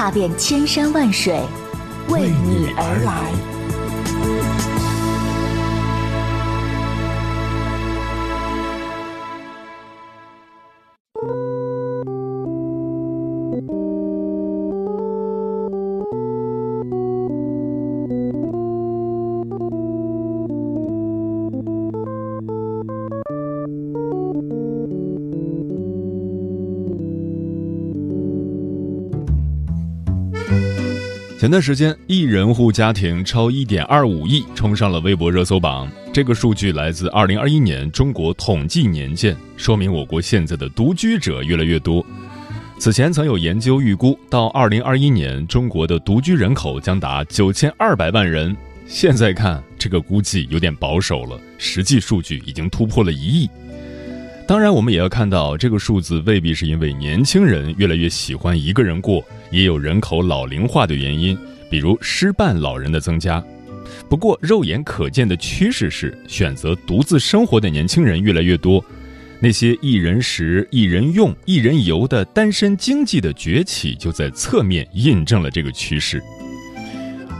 踏遍千山万水，为你而来。前段时间，一人户家庭超一点二五亿，冲上了微博热搜榜。这个数据来自二零二一年中国统计年鉴，说明我国现在的独居者越来越多。此前曾有研究预估，到二零二一年，中国的独居人口将达九千二百万人。现在看，这个估计有点保守了，实际数据已经突破了一亿。当然，我们也要看到，这个数字未必是因为年轻人越来越喜欢一个人过，也有人口老龄化的原因，比如失伴老人的增加。不过，肉眼可见的趋势是，选择独自生活的年轻人越来越多。那些一人食、一人用、一人游的单身经济的崛起，就在侧面印证了这个趋势。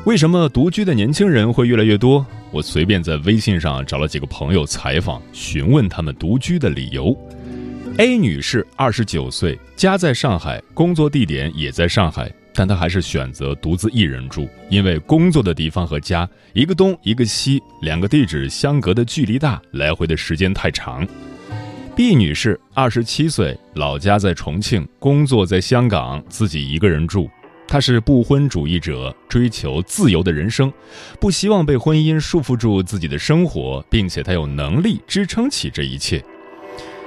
为什么独居的年轻人会越来越多？我随便在微信上找了几个朋友采访，询问他们独居的理由。A 女士二十九岁，家在上海，工作地点也在上海，但她还是选择独自一人住，因为工作的地方和家一个东一个西，两个地址相隔的距离大，来回的时间太长。B 女士二十七岁，老家在重庆，工作在香港，自己一个人住。他是不婚主义者，追求自由的人生，不希望被婚姻束缚住自己的生活，并且他有能力支撑起这一切。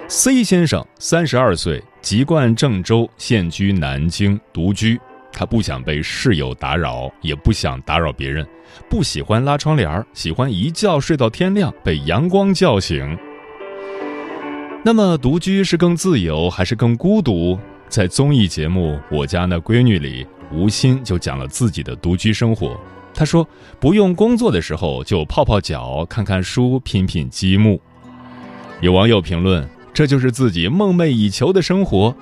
C 先生三十二岁，籍贯郑州，现居南京，独居。他不想被室友打扰，也不想打扰别人，不喜欢拉窗帘，喜欢一觉睡到天亮，被阳光叫醒。那么，独居是更自由还是更孤独？在综艺节目《我家那闺女》里，吴昕就讲了自己的独居生活。她说：“不用工作的时候，就泡泡脚、看看书、品品积木。”有网友评论：“这就是自己梦寐以求的生活。”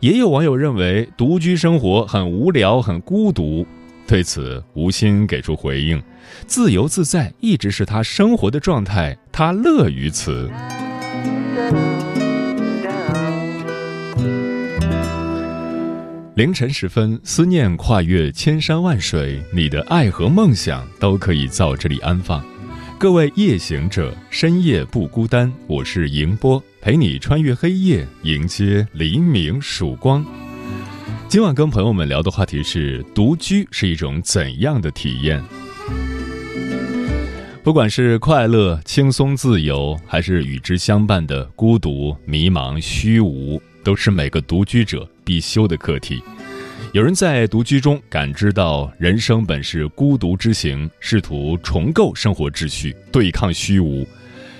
也有网友认为，独居生活很无聊、很孤独。对此，吴昕给出回应：“自由自在一直是他生活的状态，他乐于此。”凌晨时分，思念跨越千山万水，你的爱和梦想都可以在这里安放。各位夜行者，深夜不孤单。我是迎波，陪你穿越黑夜，迎接黎明曙光。今晚跟朋友们聊的话题是：独居是一种怎样的体验？不管是快乐、轻松、自由，还是与之相伴的孤独、迷茫、虚无，都是每个独居者必修的课题。有人在独居中感知到人生本是孤独之行，试图重构生活秩序，对抗虚无；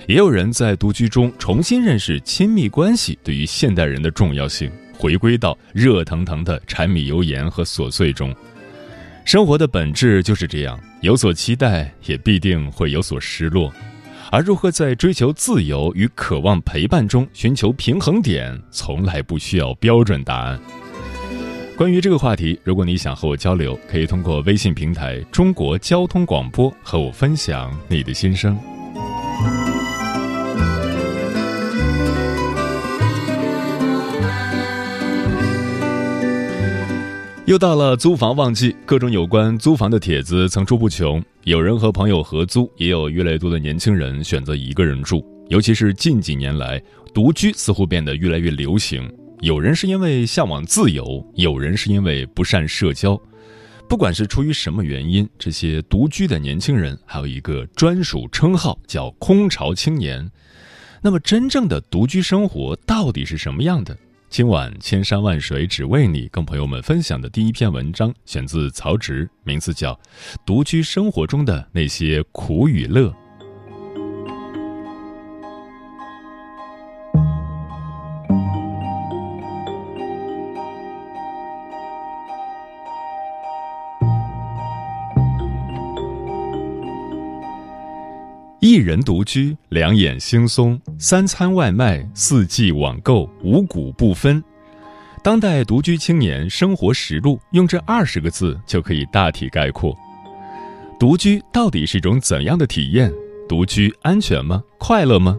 也有人在独居中重新认识亲密关系对于现代人的重要性，回归到热腾腾的柴米油盐和琐碎中。生活的本质就是这样，有所期待，也必定会有所失落。而如何在追求自由与渴望陪伴中寻求平衡点，从来不需要标准答案。关于这个话题，如果你想和我交流，可以通过微信平台“中国交通广播”和我分享你的心声。又到了租房旺季，各种有关租房的帖子层出不穷。有人和朋友合租，也有越来越多的年轻人选择一个人住。尤其是近几年来，独居似乎变得越来越流行。有人是因为向往自由，有人是因为不善社交。不管是出于什么原因，这些独居的年轻人还有一个专属称号，叫“空巢青年”。那么，真正的独居生活到底是什么样的？今晚千山万水只为你，跟朋友们分享的第一篇文章选自曹植，名字叫《独居生活中的那些苦与乐》。人独居，两眼惺忪，三餐外卖，四季网购，五谷不分。当代独居青年生活实录，用这二十个字就可以大体概括。独居到底是一种怎样的体验？独居安全吗？快乐吗？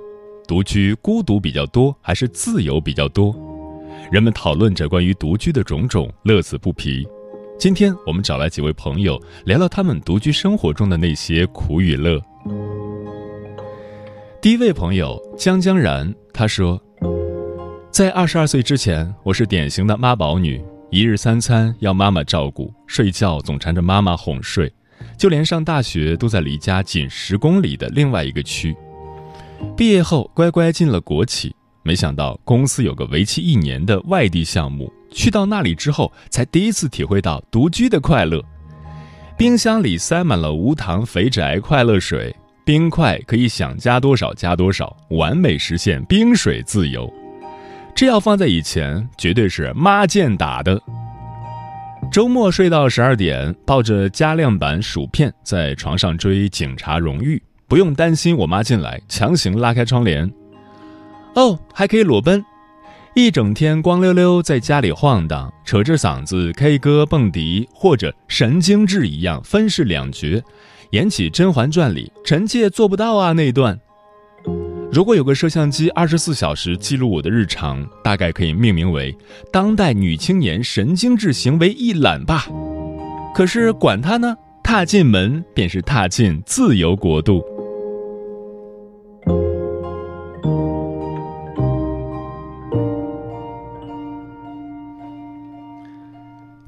独居孤独比较多，还是自由比较多？人们讨论着关于独居的种种，乐此不疲。今天我们找来几位朋友，聊聊他们独居生活中的那些苦与乐。第一位朋友江江然，他说，在二十二岁之前，我是典型的妈宝女，一日三餐要妈妈照顾，睡觉总缠着妈妈哄睡，就连上大学都在离家仅十公里的另外一个区。毕业后乖乖进了国企，没想到公司有个为期一年的外地项目，去到那里之后，才第一次体会到独居的快乐。冰箱里塞满了无糖肥宅快乐水。冰块可以想加多少加多少，完美实现冰水自由。这要放在以前，绝对是妈见打的。周末睡到十二点，抱着加量版薯片在床上追《警察荣誉》，不用担心我妈进来强行拉开窗帘。哦，还可以裸奔，一整天光溜溜在家里晃荡，扯着嗓子 K 歌蹦迪，或者神经质一样分饰两角。演起《甄嬛传》里臣妾做不到啊那段。如果有个摄像机二十四小时记录我的日常，大概可以命名为“当代女青年神经质行为一览”吧。可是管他呢，踏进门便是踏进自由国度。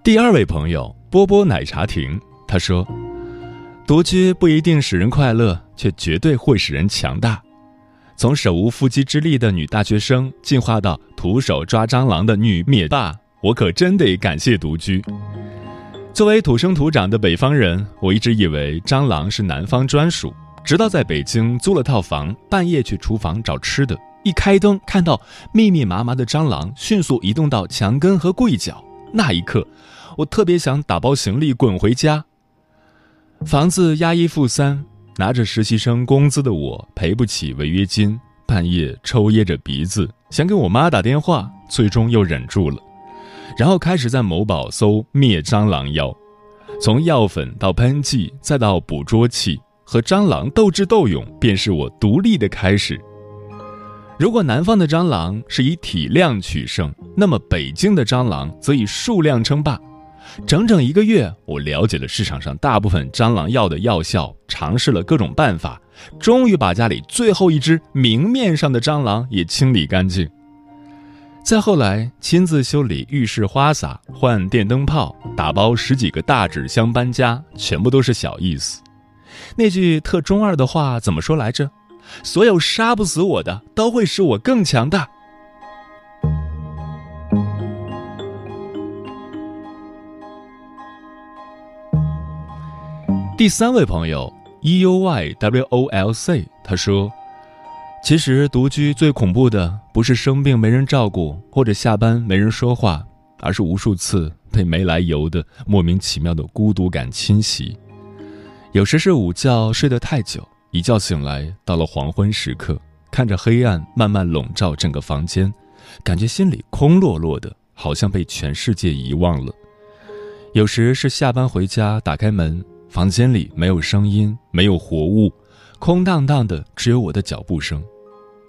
第二位朋友波波奶茶亭，他说。独居不一定使人快乐，却绝对会使人强大。从手无缚鸡之力的女大学生进化到徒手抓蟑螂的女灭霸，我可真得感谢独居。作为土生土长的北方人，我一直以为蟑螂是南方专属，直到在北京租了套房，半夜去厨房找吃的，一开灯看到密密麻麻的蟑螂迅速移动到墙根和柜角，那一刻，我特别想打包行李滚回家。房子押一付三，拿着实习生工资的我赔不起违约金，半夜抽噎着鼻子想给我妈打电话，最终又忍住了，然后开始在某宝搜灭蟑螂药，从药粉到喷剂再到捕捉器，和蟑螂斗智斗勇便是我独立的开始。如果南方的蟑螂是以体量取胜，那么北京的蟑螂则以数量称霸。整整一个月，我了解了市场上大部分蟑螂药的药效，尝试了各种办法，终于把家里最后一只明面上的蟑螂也清理干净。再后来，亲自修理浴室花洒、换电灯泡、打包十几个大纸箱搬家，全部都是小意思。那句特中二的话怎么说来着？所有杀不死我的，都会使我更强大。第三位朋友 E U Y W O L C，他说：“其实独居最恐怖的不是生病没人照顾，或者下班没人说话，而是无数次被没来由的莫名其妙的孤独感侵袭。有时是午觉睡得太久，一觉醒来到了黄昏时刻，看着黑暗慢慢笼罩整个房间，感觉心里空落落的，好像被全世界遗忘了。有时是下班回家，打开门。”房间里没有声音，没有活物，空荡荡的，只有我的脚步声。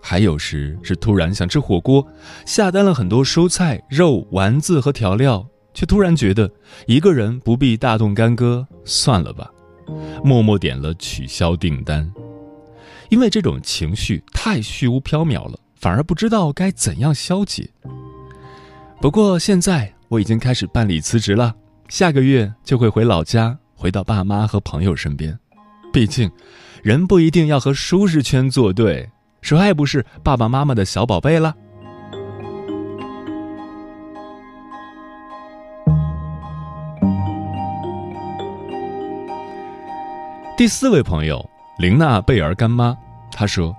还有时是突然想吃火锅，下单了很多蔬菜、肉、丸子和调料，却突然觉得一个人不必大动干戈，算了吧，默默点了取消订单。因为这种情绪太虚无缥缈了，反而不知道该怎样消解。不过现在我已经开始办理辞职了，下个月就会回老家。回到爸妈和朋友身边。毕竟，人不一定要和舒适圈作对，谁还不是爸爸妈妈的小宝贝了？第四位朋友玲娜贝尔干妈，她说：“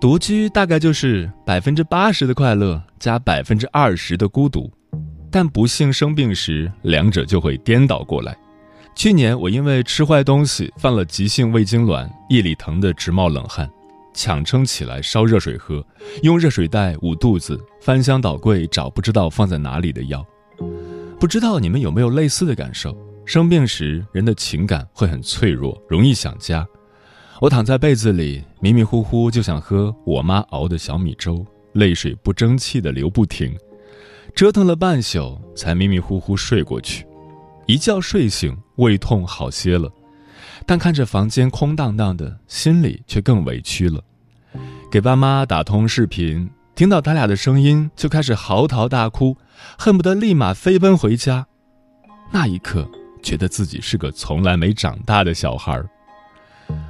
独居大概就是百分之八十的快乐加百分之二十的孤独，但不幸生病时，两者就会颠倒过来。去年我因为吃坏东西犯了急性胃痉挛，夜里疼得直冒冷汗。”强撑起来烧热水喝，用热水袋捂肚子，翻箱倒柜找不知道放在哪里的药。不知道你们有没有类似的感受？生病时人的情感会很脆弱，容易想家。我躺在被子里，迷迷糊糊就想喝我妈熬的小米粥，泪水不争气的流不停。折腾了半宿，才迷迷糊糊睡过去。一觉睡醒，胃痛好些了。但看着房间空荡荡的，心里却更委屈了。给爸妈打通视频，听到他俩的声音，就开始嚎啕大哭，恨不得立马飞奔回家。那一刻，觉得自己是个从来没长大的小孩。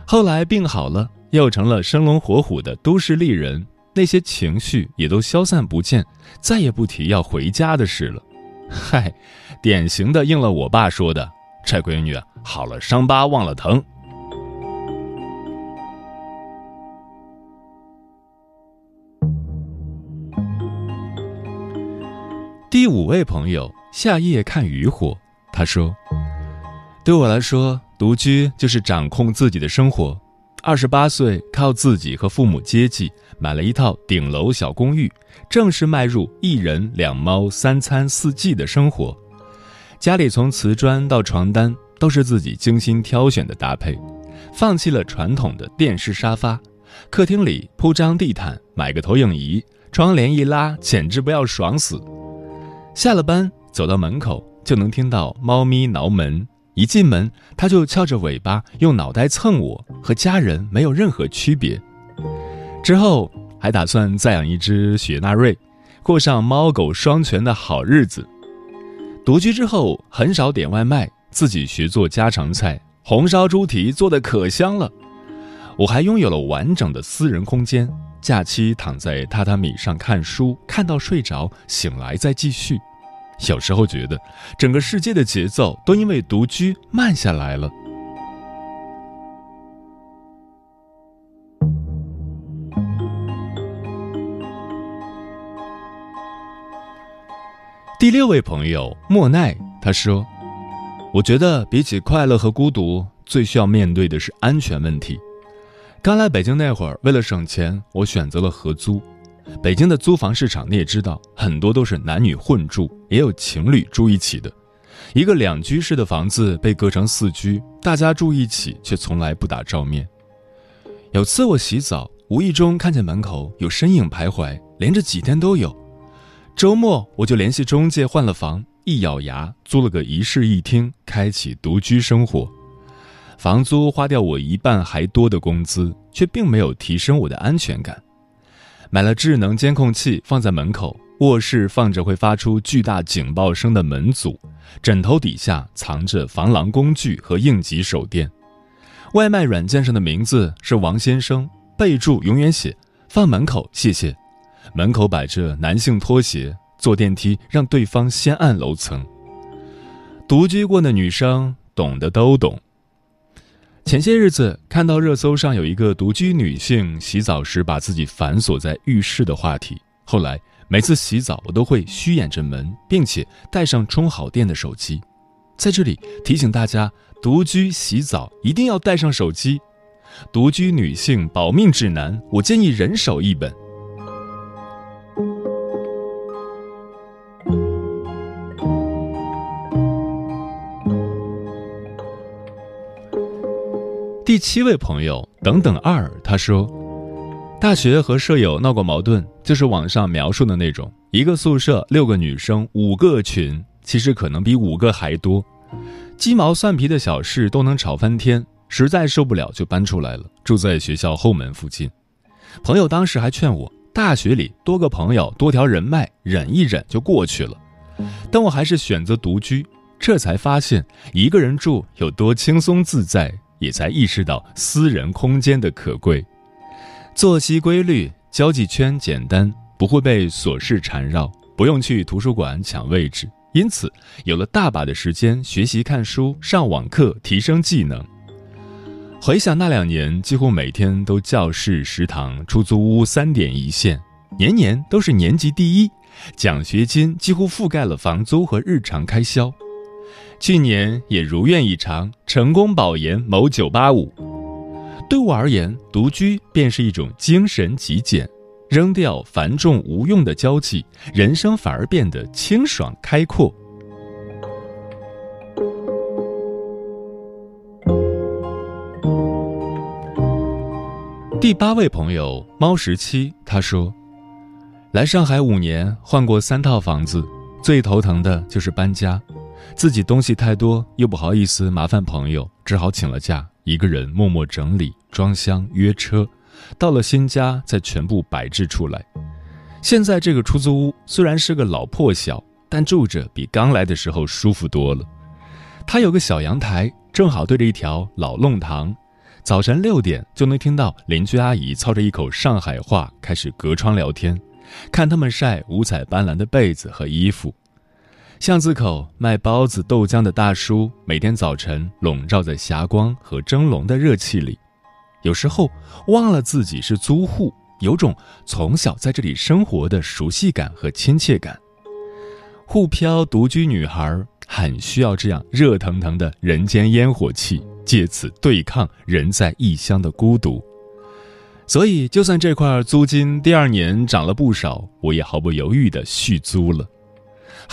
后来病好了，又成了生龙活虎的都市丽人，那些情绪也都消散不见，再也不提要回家的事了。嗨，典型的应了我爸说的。这闺女好了，伤疤忘了疼。第五位朋友夏夜看渔火，他说：“对我来说，独居就是掌控自己的生活。二十八岁，靠自己和父母接济，买了一套顶楼小公寓，正式迈入一人两猫三餐四季的生活。”家里从瓷砖到床单都是自己精心挑选的搭配，放弃了传统的电视沙发，客厅里铺张地毯，买个投影仪，窗帘一拉，简直不要爽死。下了班走到门口就能听到猫咪挠门，一进门它就翘着尾巴用脑袋蹭我，和家人没有任何区别。之后还打算再养一只雪纳瑞，过上猫狗双全的好日子。独居之后，很少点外卖，自己学做家常菜，红烧猪蹄做的可香了。我还拥有了完整的私人空间，假期躺在榻榻米上看书，看到睡着，醒来再继续。小时候觉得，整个世界的节奏都因为独居慢下来了。第六位朋友莫奈他说：“我觉得比起快乐和孤独，最需要面对的是安全问题。刚来北京那会儿，为了省钱，我选择了合租。北京的租房市场你也知道，很多都是男女混住，也有情侣住一起的。一个两居室的房子被隔成四居，大家住一起却从来不打照面。有次我洗澡，无意中看见门口有身影徘徊，连着几天都有。”周末我就联系中介换了房，一咬牙租了个一室一厅，开启独居生活。房租花掉我一半还多的工资，却并没有提升我的安全感。买了智能监控器放在门口，卧室放着会发出巨大警报声的门阻，枕头底下藏着防狼工具和应急手电。外卖软件上的名字是王先生，备注永远写放门口，谢谢。门口摆着男性拖鞋，坐电梯让对方先按楼层。独居过的女生懂的都懂。前些日子看到热搜上有一个独居女性洗澡时把自己反锁在浴室的话题，后来每次洗澡我都会虚掩着门，并且带上充好电的手机。在这里提醒大家，独居洗澡一定要带上手机。独居女性保命指南，我建议人手一本。第七位朋友等等二，他说，大学和舍友闹过矛盾，就是网上描述的那种，一个宿舍六个女生五个群，其实可能比五个还多，鸡毛蒜皮的小事都能吵翻天，实在受不了就搬出来了，住在学校后门附近。朋友当时还劝我，大学里多个朋友多条人脉，忍一忍就过去了，但我还是选择独居，这才发现一个人住有多轻松自在。也才意识到私人空间的可贵，作息规律，交际圈简单，不会被琐事缠绕，不用去图书馆抢位置，因此有了大把的时间学习、看书、上网课，提升技能。回想那两年，几乎每天都教室、食堂、出租屋三点一线，年年都是年级第一，奖学金几乎覆盖了房租和日常开销。去年也如愿以偿，成功保研某985。对我而言，独居便是一种精神极简，扔掉繁重无用的交际，人生反而变得清爽开阔。第八位朋友猫十七，他说：“来上海五年，换过三套房子，最头疼的就是搬家。自己东西太多，又不好意思麻烦朋友，只好请了假，一个人默默整理、装箱、约车。到了新家，再全部摆置出来。现在这个出租屋虽然是个老破小，但住着比刚来的时候舒服多了。它有个小阳台，正好对着一条老弄堂。”早晨六点就能听到邻居阿姨操着一口上海话开始隔窗聊天，看他们晒五彩斑斓的被子和衣服。巷子口卖包子豆浆的大叔每天早晨笼罩在霞光和蒸笼的热气里，有时候忘了自己是租户，有种从小在这里生活的熟悉感和亲切感。沪漂独居女孩很需要这样热腾腾的人间烟火气。借此对抗人在异乡的孤独，所以就算这块租金第二年涨了不少，我也毫不犹豫地续租了。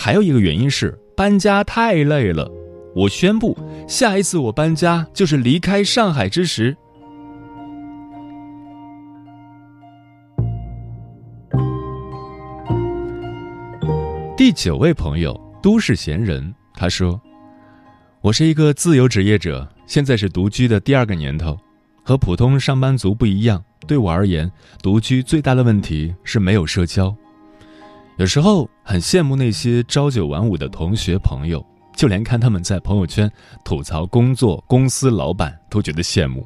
还有一个原因是搬家太累了，我宣布下一次我搬家就是离开上海之时。第九位朋友都市闲人，他说：“我是一个自由职业者。”现在是独居的第二个年头，和普通上班族不一样。对我而言，独居最大的问题是没有社交。有时候很羡慕那些朝九晚五的同学朋友，就连看他们在朋友圈吐槽工作、公司老板，都觉得羡慕。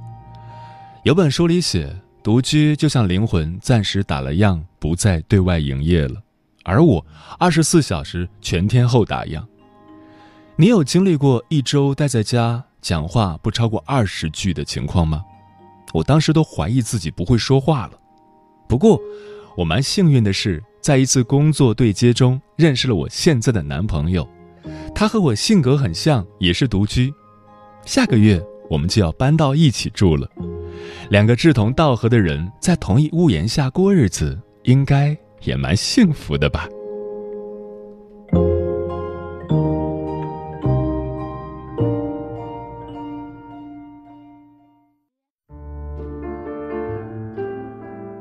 有本书里写，独居就像灵魂暂时打了烊，不再对外营业了，而我二十四小时全天候打烊。你有经历过一周待在家？讲话不超过二十句的情况吗？我当时都怀疑自己不会说话了。不过，我蛮幸运的是，在一次工作对接中认识了我现在的男朋友。他和我性格很像，也是独居。下个月我们就要搬到一起住了。两个志同道合的人在同一屋檐下过日子，应该也蛮幸福的吧。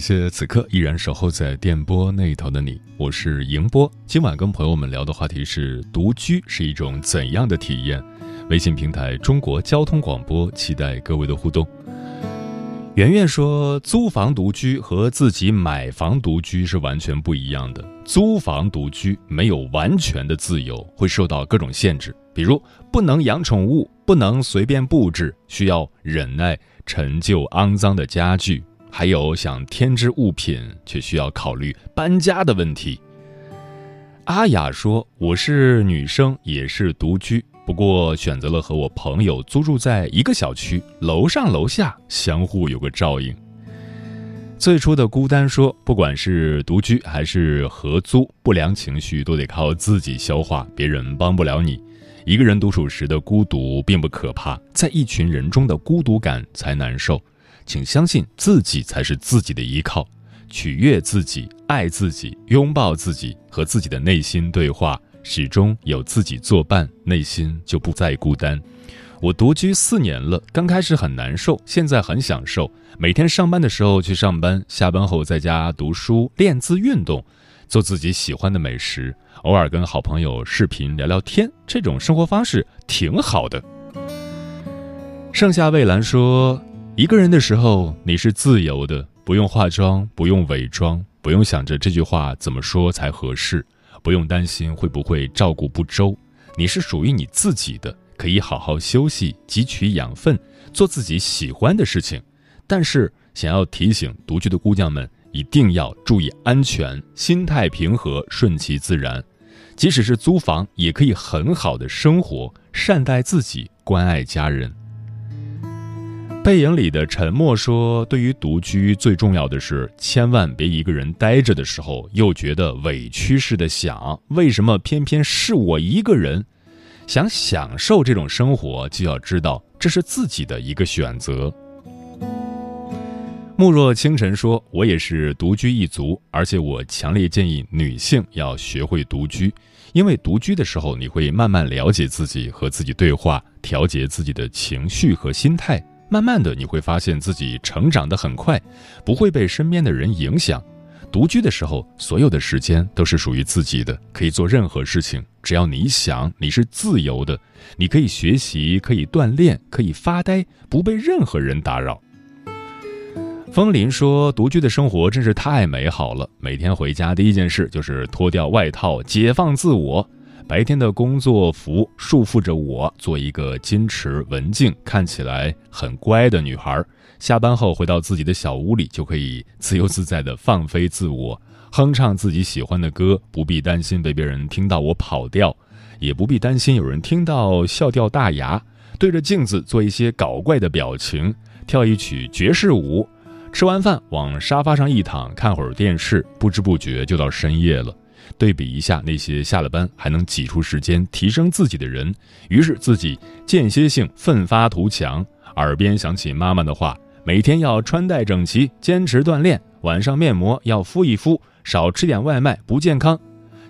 谢谢此刻依然守候在电波那头的你，我是迎波。今晚跟朋友们聊的话题是独居是一种怎样的体验？微信平台中国交通广播，期待各位的互动。圆圆说，租房独居和自己买房独居是完全不一样的。租房独居没有完全的自由，会受到各种限制，比如不能养宠物，不能随便布置，需要忍耐陈旧肮脏的家具。还有想添置物品，却需要考虑搬家的问题。阿雅说：“我是女生，也是独居，不过选择了和我朋友租住在一个小区，楼上楼下相互有个照应。”最初的孤单说：“不管是独居还是合租，不良情绪都得靠自己消化，别人帮不了你。一个人独处时的孤独并不可怕，在一群人中的孤独感才难受。”请相信自己才是自己的依靠，取悦自己，爱自己，拥抱自己，和自己的内心对话，始终有自己作伴，内心就不再孤单。我独居四年了，刚开始很难受，现在很享受。每天上班的时候去上班，下班后在家读书、练字、运动，做自己喜欢的美食，偶尔跟好朋友视频聊聊天，这种生活方式挺好的。盛夏蔚蓝说：“一个人的时候，你是自由的，不用化妆，不用伪装，不用想着这句话怎么说才合适，不用担心会不会照顾不周。你是属于你自己的，可以好好休息，汲取养分，做自己喜欢的事情。但是，想要提醒独居的姑娘们，一定要注意安全，心态平和，顺其自然。即使是租房，也可以很好的生活，善待自己，关爱家人。”背影里的沉默说：“对于独居，最重要的是千万别一个人待着的时候，又觉得委屈似的想，为什么偏偏是我一个人？想享受这种生活，就要知道这是自己的一个选择。”慕若清晨说：“我也是独居一族，而且我强烈建议女性要学会独居，因为独居的时候，你会慢慢了解自己，和自己对话，调节自己的情绪和心态。”慢慢的，你会发现自己成长得很快，不会被身边的人影响。独居的时候，所有的时间都是属于自己的，可以做任何事情，只要你想，你是自由的。你可以学习，可以锻炼，可以发呆，不被任何人打扰。风林说：“独居的生活真是太美好了，每天回家第一件事就是脱掉外套，解放自我。”白天的工作服束缚着我，做一个矜持、文静、看起来很乖的女孩。下班后回到自己的小屋里，就可以自由自在地放飞自我，哼唱自己喜欢的歌，不必担心被别人听到我跑调，也不必担心有人听到笑掉大牙。对着镜子做一些搞怪的表情，跳一曲爵士舞。吃完饭往沙发上一躺，看会儿电视，不知不觉就到深夜了。对比一下那些下了班还能挤出时间提升自己的人，于是自己间歇性奋发图强。耳边响起妈妈的话：每天要穿戴整齐，坚持锻炼，晚上面膜要敷一敷，少吃点外卖不健康。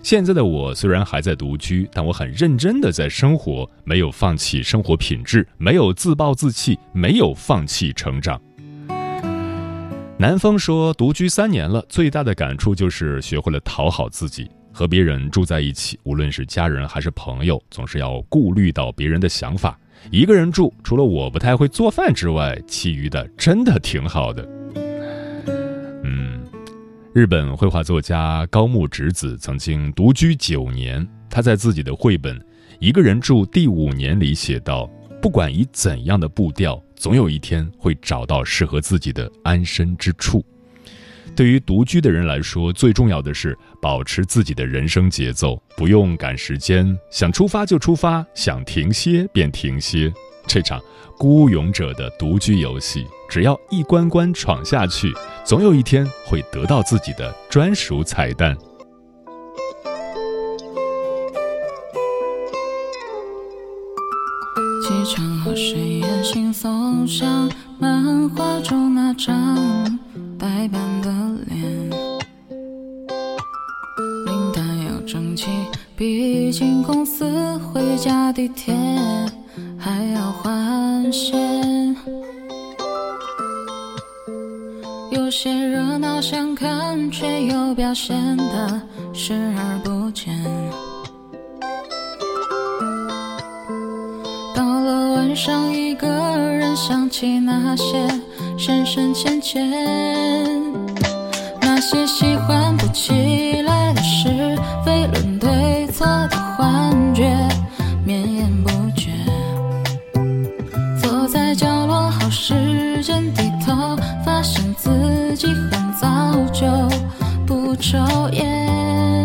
现在的我虽然还在独居，但我很认真的在生活，没有放弃生活品质，没有自暴自弃，没有放弃成长。南风说：“独居三年了，最大的感触就是学会了讨好自己。和别人住在一起，无论是家人还是朋友，总是要顾虑到别人的想法。一个人住，除了我不太会做饭之外，其余的真的挺好的。”嗯，日本绘画作家高木直子曾经独居九年，他在自己的绘本《一个人住第五年》里写道：“不管以怎样的步调。”总有一天会找到适合自己的安身之处。对于独居的人来说，最重要的是保持自己的人生节奏，不用赶时间，想出发就出发，想停歇便停歇。这场孤勇者的独居游戏，只要一关关闯下去，总有一天会得到自己的专属彩蛋。机场和深夜惺忪，像漫画中那张呆板的脸。领带要整齐，毕竟公司回家地铁还要换线。有些热闹想看，却又表现得视而不见。起那些深深浅浅，那些喜欢不起来的是非论对错的幻觉，绵延不绝。坐在角落好时间低头，发现自己很早就不抽烟，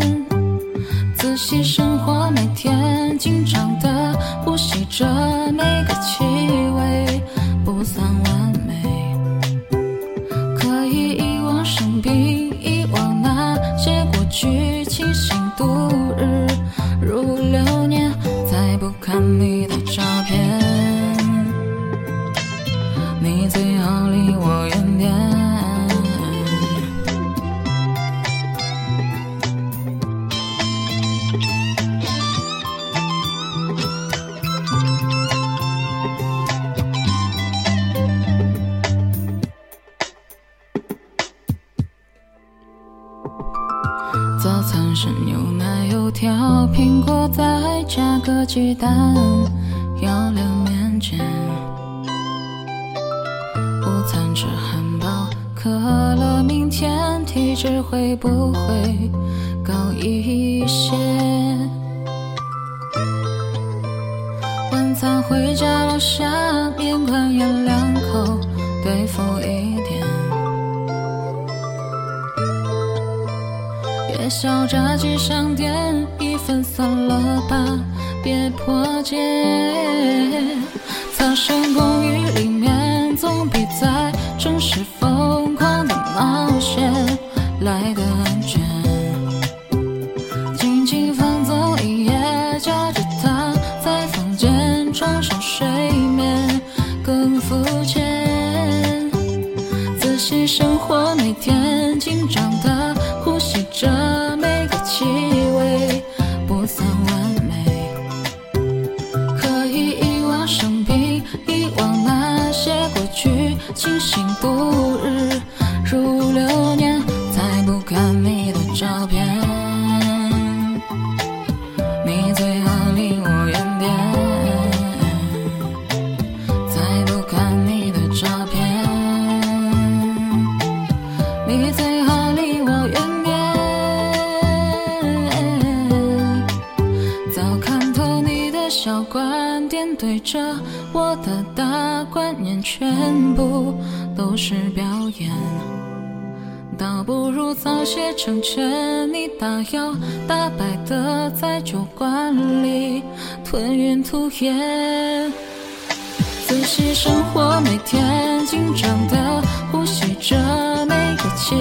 仔细生活每天经常的呼吸着每个气味。三万。要苹果再加个鸡蛋，要两面煎。午餐吃汉堡，可乐，明天体质会不会高一些？晚餐回家楼下面馆咽两口，对付一点。夜宵炸鸡商店分散了吧，别破戒。苍生公寓里面总比在城市疯狂的冒险来的安全。轻轻放纵一夜，夹着它在房间床上睡眠更肤浅。仔细生活，写成全你，大摇大摆的在酒馆里吞云吐烟。仔细生活，每天紧张的呼吸着每个气